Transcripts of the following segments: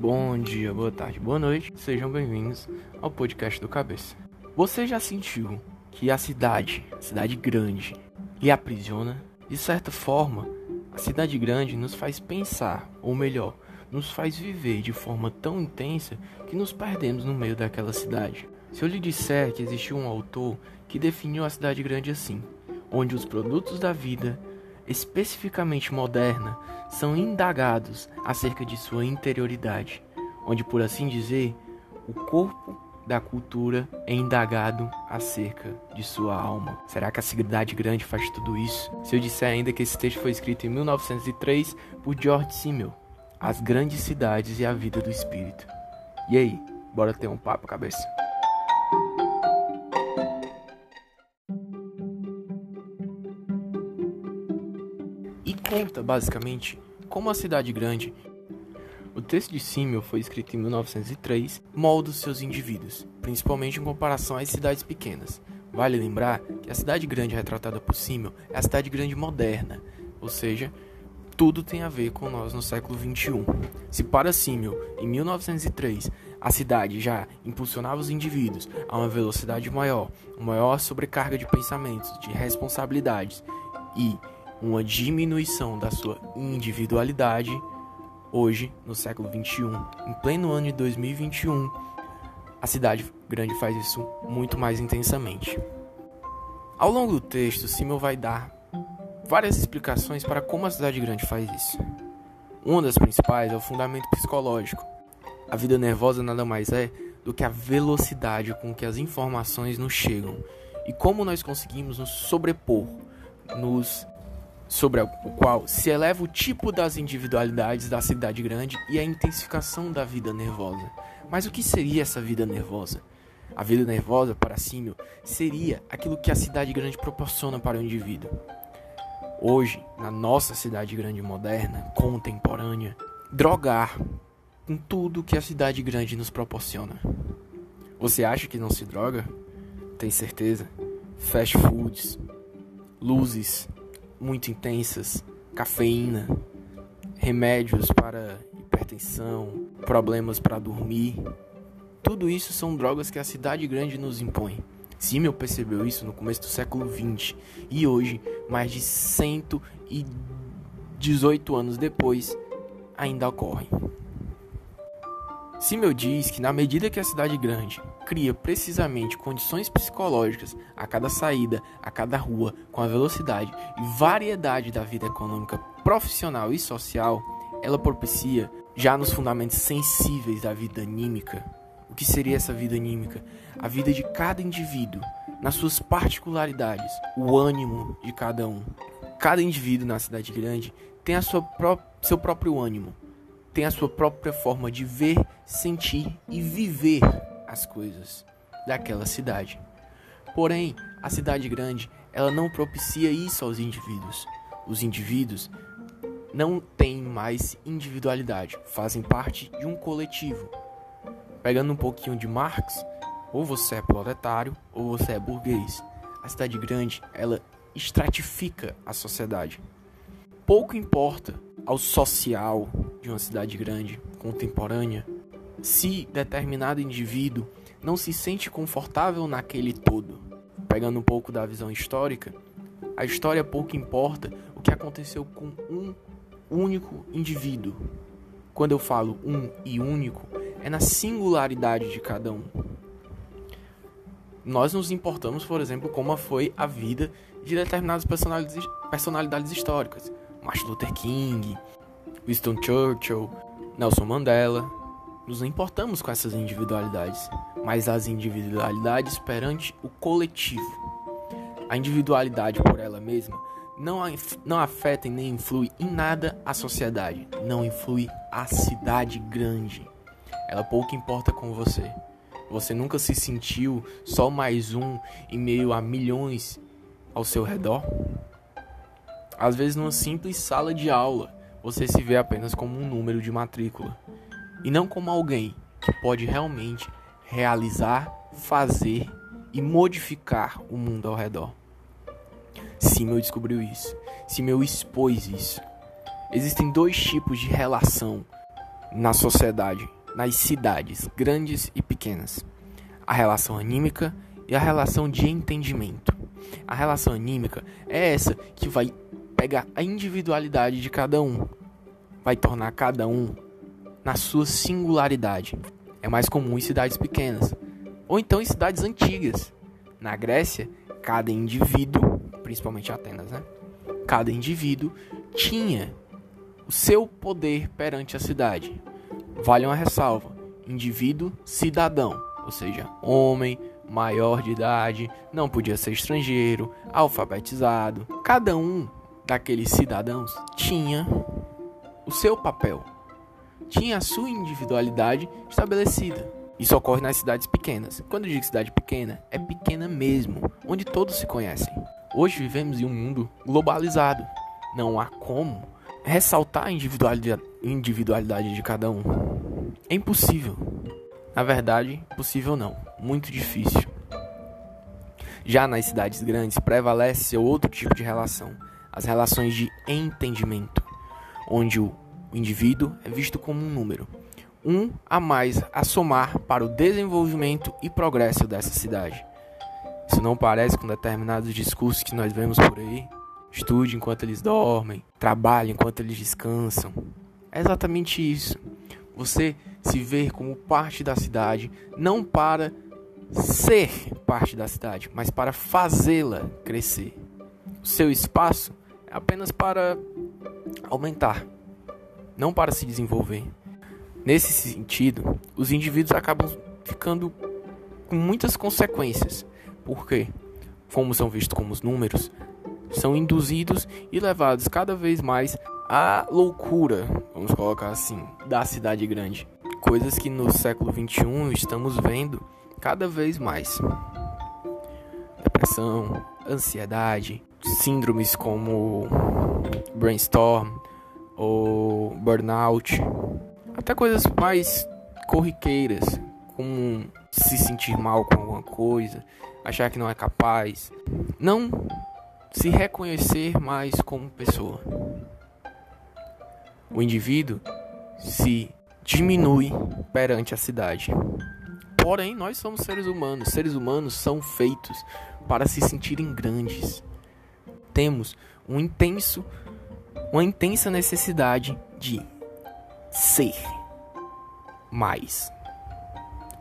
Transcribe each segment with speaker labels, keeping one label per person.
Speaker 1: Bom dia, boa tarde, boa noite. Sejam bem-vindos ao podcast do Cabeça. Você já sentiu que a cidade, cidade grande, lhe aprisiona? De certa forma, a cidade grande nos faz pensar, ou melhor, nos faz viver de forma tão intensa que nos perdemos no meio daquela cidade. Se eu lhe disser que existiu um autor que definiu a cidade grande assim, onde os produtos da vida especificamente moderna, são indagados acerca de sua interioridade, onde, por assim dizer, o corpo da cultura é indagado acerca de sua alma. Será que a cidade grande faz tudo isso? Se eu disser ainda que esse texto foi escrito em 1903 por George Simmel, As Grandes Cidades e a Vida do Espírito. E aí, bora ter um papo, cabeça? Conta, basicamente, como a cidade grande. O texto de Simmel foi escrito em 1903, molda os seus indivíduos, principalmente em comparação às cidades pequenas. Vale lembrar que a cidade grande retratada por Simmel é a cidade grande moderna, ou seja, tudo tem a ver com nós no século 21. Se para Simmel, em 1903, a cidade já impulsionava os indivíduos a uma velocidade maior, uma maior sobrecarga de pensamentos, de responsabilidades e uma diminuição da sua individualidade, hoje, no século 21, em pleno ano de 2021, a cidade grande faz isso muito mais intensamente. Ao longo do texto, Simmel vai dar várias explicações para como a cidade grande faz isso. Uma das principais é o fundamento psicológico. A vida nervosa nada mais é do que a velocidade com que as informações nos chegam e como nós conseguimos nos sobrepor, nos sobre o qual se eleva o tipo das individualidades da cidade grande e a intensificação da vida nervosa. Mas o que seria essa vida nervosa? A vida nervosa, para Símio, seria aquilo que a cidade grande proporciona para o indivíduo. Hoje, na nossa cidade grande moderna, contemporânea, drogar com tudo que a cidade grande nos proporciona. Você acha que não se droga? Tem certeza? Fast foods, luzes, muito intensas, cafeína, remédios para hipertensão, problemas para dormir. Tudo isso são drogas que a cidade grande nos impõe. Simmel percebeu isso no começo do século XX e hoje, mais de 118 anos depois, ainda ocorrem. Simmel diz que na medida que a cidade grande cria precisamente condições psicológicas a cada saída, a cada rua, com a velocidade e variedade da vida econômica, profissional e social, ela propicia já nos fundamentos sensíveis da vida anímica. O que seria essa vida anímica? A vida de cada indivíduo, nas suas particularidades, o ânimo de cada um. Cada indivíduo na cidade grande tem a sua pró seu próprio ânimo, tem a sua própria forma de ver, sentir e viver as coisas daquela cidade. Porém, a cidade grande, ela não propicia isso aos indivíduos. Os indivíduos não têm mais individualidade, fazem parte de um coletivo. Pegando um pouquinho de Marx, ou você é proletário ou você é burguês. A cidade grande, ela estratifica a sociedade. Pouco importa ao social de uma cidade grande, contemporânea, se determinado indivíduo não se sente confortável naquele todo. Pegando um pouco da visão histórica, a história pouco importa o que aconteceu com um único indivíduo. Quando eu falo um e único, é na singularidade de cada um. Nós nos importamos, por exemplo, como foi a vida de determinadas personalidades, personalidades históricas. Martin Luther King, Winston Churchill, Nelson Mandela. Nos importamos com essas individualidades, mas as individualidades perante o coletivo. A individualidade por ela mesma não, não afeta e nem influi em nada a sociedade, não influi a cidade grande. Ela pouco importa com você. Você nunca se sentiu só mais um em meio a milhões ao seu redor? Às vezes, numa simples sala de aula, você se vê apenas como um número de matrícula e não como alguém que pode realmente realizar, fazer e modificar o mundo ao redor. Simmel descobriu isso. Simmel expôs isso. Existem dois tipos de relação na sociedade, nas cidades, grandes e pequenas. A relação anímica e a relação de entendimento. A relação anímica é essa que vai pegar a individualidade de cada um, vai tornar cada um na sua singularidade. É mais comum em cidades pequenas, ou então em cidades antigas. Na Grécia, cada indivíduo, principalmente Atenas, né? Cada indivíduo tinha o seu poder perante a cidade. Vale uma ressalva: indivíduo cidadão, ou seja, homem, maior de idade, não podia ser estrangeiro, alfabetizado. Cada um daqueles cidadãos tinha o seu papel, tinha a sua individualidade estabelecida. Isso ocorre nas cidades pequenas. Quando eu digo cidade pequena, é pequena mesmo, onde todos se conhecem. Hoje vivemos em um mundo globalizado. Não há como ressaltar a individualidade, de cada um. É impossível. Na verdade, possível não, muito difícil. Já nas cidades grandes prevalece outro tipo de relação, as relações de entendimento, onde o indivíduo é visto como um número, um a mais a somar para o desenvolvimento e progresso dessa cidade. Isso não parece com determinados discursos que nós vemos por aí? Estude enquanto eles dormem, trabalhe enquanto eles descansam. É exatamente isso. Você se ver como parte da cidade, não para ser parte da cidade, mas para fazê-la crescer. Seu espaço é apenas para aumentar, não para se desenvolver. Nesse sentido, os indivíduos acabam ficando com muitas consequências, porque, como são vistos como os números, são induzidos e levados cada vez mais à loucura, vamos colocar assim, da cidade grande. Coisas que no século XXI estamos vendo cada vez mais. Depressão, ansiedade, síndromes como brainstorm ou burnout, até coisas mais corriqueiras, como se sentir mal com alguma coisa, achar que não é capaz, não se reconhecer mais como pessoa. O indivíduo se diminui perante a cidade. Porém, nós somos seres humanos. Seres humanos são feitos para se sentirem grandes. Temos um intenso, uma intensa necessidade de ser mais.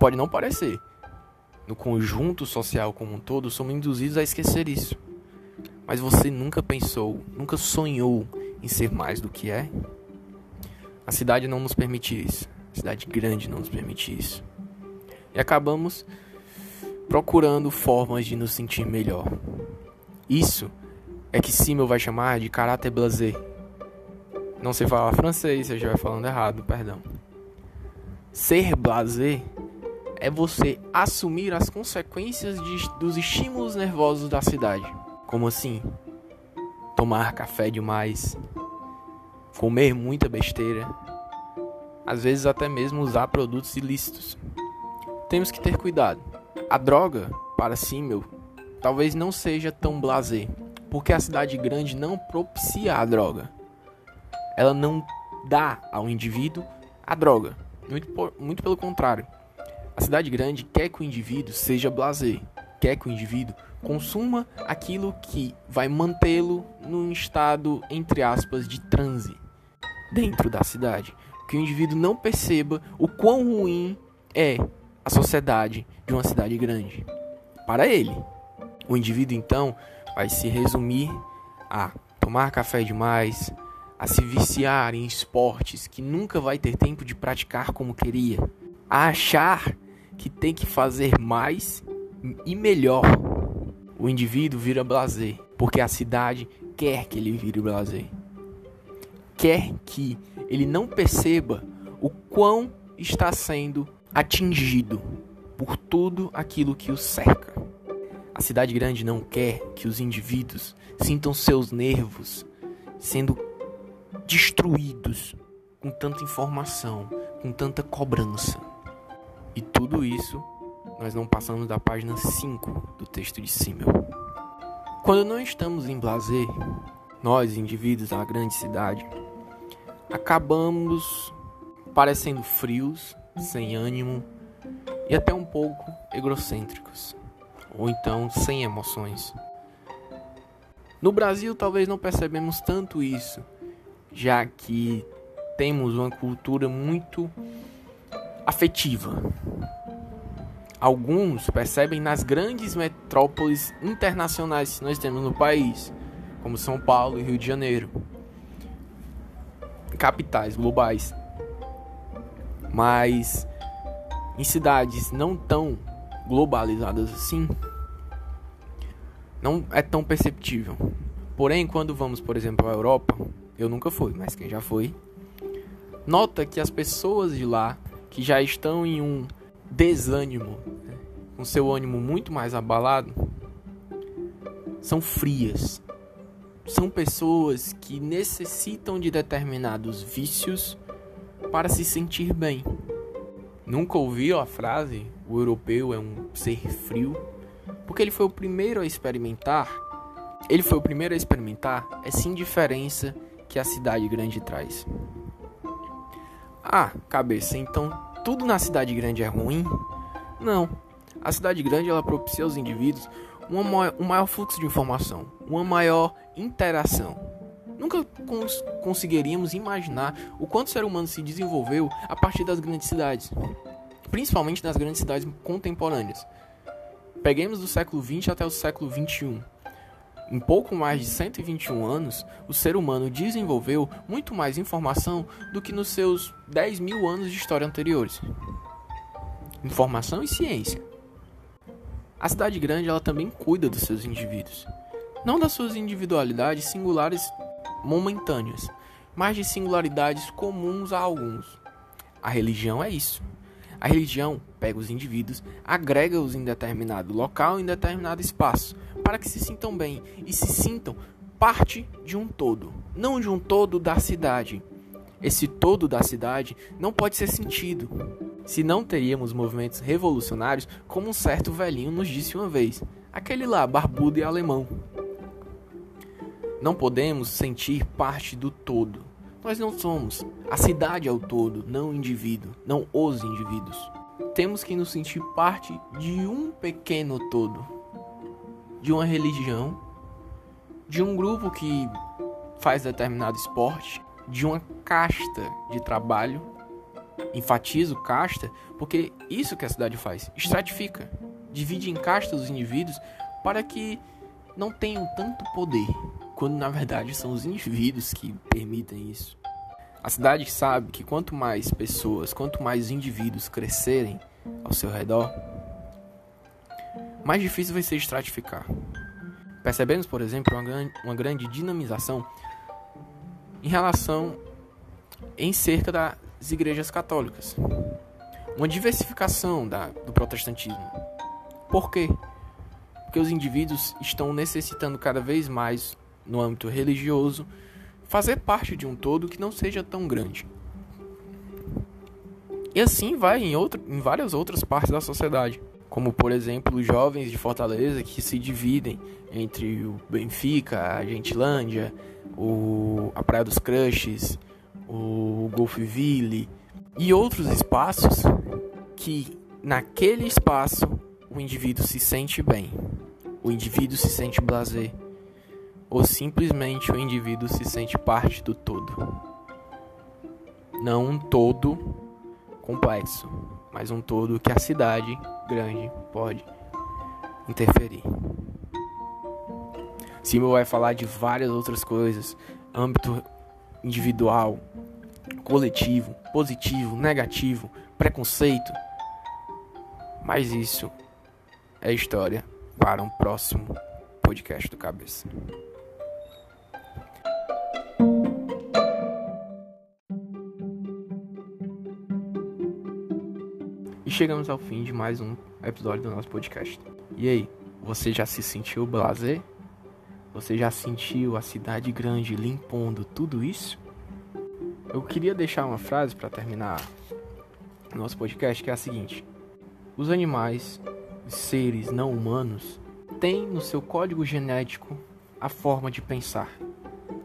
Speaker 1: Pode não parecer. No conjunto social como um todo, somos induzidos a esquecer isso. Mas você nunca pensou, nunca sonhou em ser mais do que é? A cidade não nos permite isso. A cidade grande não nos permite isso. E acabamos procurando formas de nos sentir melhor. Isso é que Simmel vai chamar de caráter blasé. Não sei falar francês, eu já vai falando errado, perdão. Ser blasé é você assumir as consequências de, dos estímulos nervosos da cidade. Como assim? Tomar café demais, comer muita besteira, às vezes até mesmo usar produtos ilícitos. Temos que ter cuidado. A droga, para Simmel, talvez não seja tão blasé, porque a cidade grande não propicia a droga ela não dá ao indivíduo a droga. Muito, muito pelo contrário. A cidade grande quer que o indivíduo seja blazer, quer que o indivíduo consuma aquilo que vai mantê-lo num estado, entre aspas, de transe dentro da cidade. Que o indivíduo não perceba o quão ruim é a sociedade de uma cidade grande. Para ele, o indivíduo então vai se resumir a tomar café demais, a se viciar em esportes que nunca vai ter tempo de praticar como queria, a achar que tem que fazer mais e melhor. O indivíduo vira blazer, porque a cidade quer que ele vire blazer. Quer que ele não perceba o quão está sendo atingido por tudo aquilo que o cerca. A cidade grande não quer que os indivíduos sintam seus nervos sendo destruídos com tanta informação, com tanta cobrança. E tudo isso nós não passamos da página 5 do texto de Simmel. Quando não estamos em blazer, nós, indivíduos da grande cidade, acabamos parecendo frios, sem ânimo e até um pouco egocêntricos, ou então sem emoções. No Brasil, talvez não percebemos tanto isso, já que temos uma cultura muito afetiva. Alguns percebem nas grandes metrópoles internacionais que nós temos no país, como São Paulo e Rio de Janeiro, capitais globais. Mas em cidades não tão globalizadas assim, não é tão perceptível. Porém, quando vamos, por exemplo, à Europa, eu nunca fui, mas quem já foi, nota que as pessoas de lá que já estão em um desânimo, né, com seu ânimo muito mais abalado, são frias. São pessoas que necessitam de determinados vícios para se sentir bem. Nunca ouviu a frase o europeu é um ser frio? Porque ele foi o primeiro a experimentar. Ele foi o primeiro a experimentar essa indiferença que a cidade grande traz. Ah, cabeça, então tudo na cidade grande é ruim? Não. A cidade grande ela propicia aos indivíduos uma, um maior fluxo de informação, uma maior interação. Nunca cons conseguiríamos imaginar o quanto o ser humano se desenvolveu a partir das grandes cidades, principalmente nas grandes cidades contemporâneas. Peguemos do século XX até o século XXI. Em pouco mais de 121 anos, o ser humano desenvolveu muito mais informação do que nos seus 10 mil anos de história anteriores. Informação e ciência. A cidade grande ela também cuida dos seus indivíduos, não das suas individualidades singulares momentâneas, mas de singularidades comuns a alguns. A religião é isso. A religião pega os indivíduos, agrega-os em determinado local, em determinado espaço, para que se sintam bem e se sintam parte de um todo, não de um todo da cidade. Esse todo da cidade não pode ser sentido, se não teríamos movimentos revolucionários como um certo velhinho nos disse uma vez, aquele lá barbudo e alemão. Não podemos sentir parte do todo. Nós não somos. A cidade é o todo, não o indivíduo, não os indivíduos. Temos que nos sentir parte de um pequeno todo, de uma religião, de um grupo que faz determinado esporte, de uma casta de trabalho. Enfatizo casta porque isso que a cidade faz, estratifica, divide em castas os indivíduos para que não tenham tanto poder, quando na verdade são os indivíduos que permitem isso. A cidade sabe que quanto mais pessoas, quanto mais indivíduos crescerem ao seu redor, mais difícil vai ser estratificar. Percebemos, por exemplo, uma grande, uma grande dinamização em relação em cerca das igrejas católicas. Uma diversificação da, do protestantismo. Por quê? Porque os indivíduos estão necessitando cada vez mais no âmbito religioso, fazer parte de um todo que não seja tão grande. E assim vai em, outra, em várias outras partes da sociedade, como por exemplo jovens de Fortaleza que se dividem entre o Benfica, a Gentilândia, o, a Praia dos Crushes, o Golfville e outros espaços que naquele espaço o indivíduo se sente bem, o indivíduo se sente blazer ou simplesmente o indivíduo se sente parte do todo. Não um todo complexo, mas um todo que a cidade grande pode interferir. Simon vai falar de várias outras coisas, âmbito individual, coletivo, positivo, negativo, preconceito. Mas isso é história para um próximo podcast do Cabeça. E chegamos ao fim de mais um episódio do nosso podcast. E aí, você já se sentiu blazer? Você já sentiu a cidade grande limpando tudo isso? Eu queria deixar uma frase para terminar nosso podcast que é a seguinte: Os animais, seres não humanos, têm no seu código genético a forma de pensar,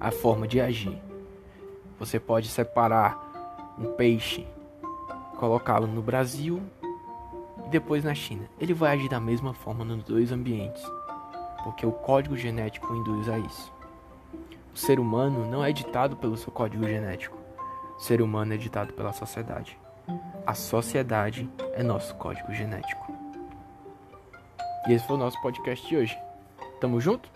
Speaker 1: a forma de agir. Você pode separar um peixe colocá-lo no Brasil e depois na China. Ele vai agir da mesma forma nos dois ambientes, porque o código genético induz a isso. O ser humano não é ditado pelo seu código genético. O ser humano é ditado pela sociedade. A sociedade é nosso código genético. E esse foi o nosso podcast de hoje. Tamo junto?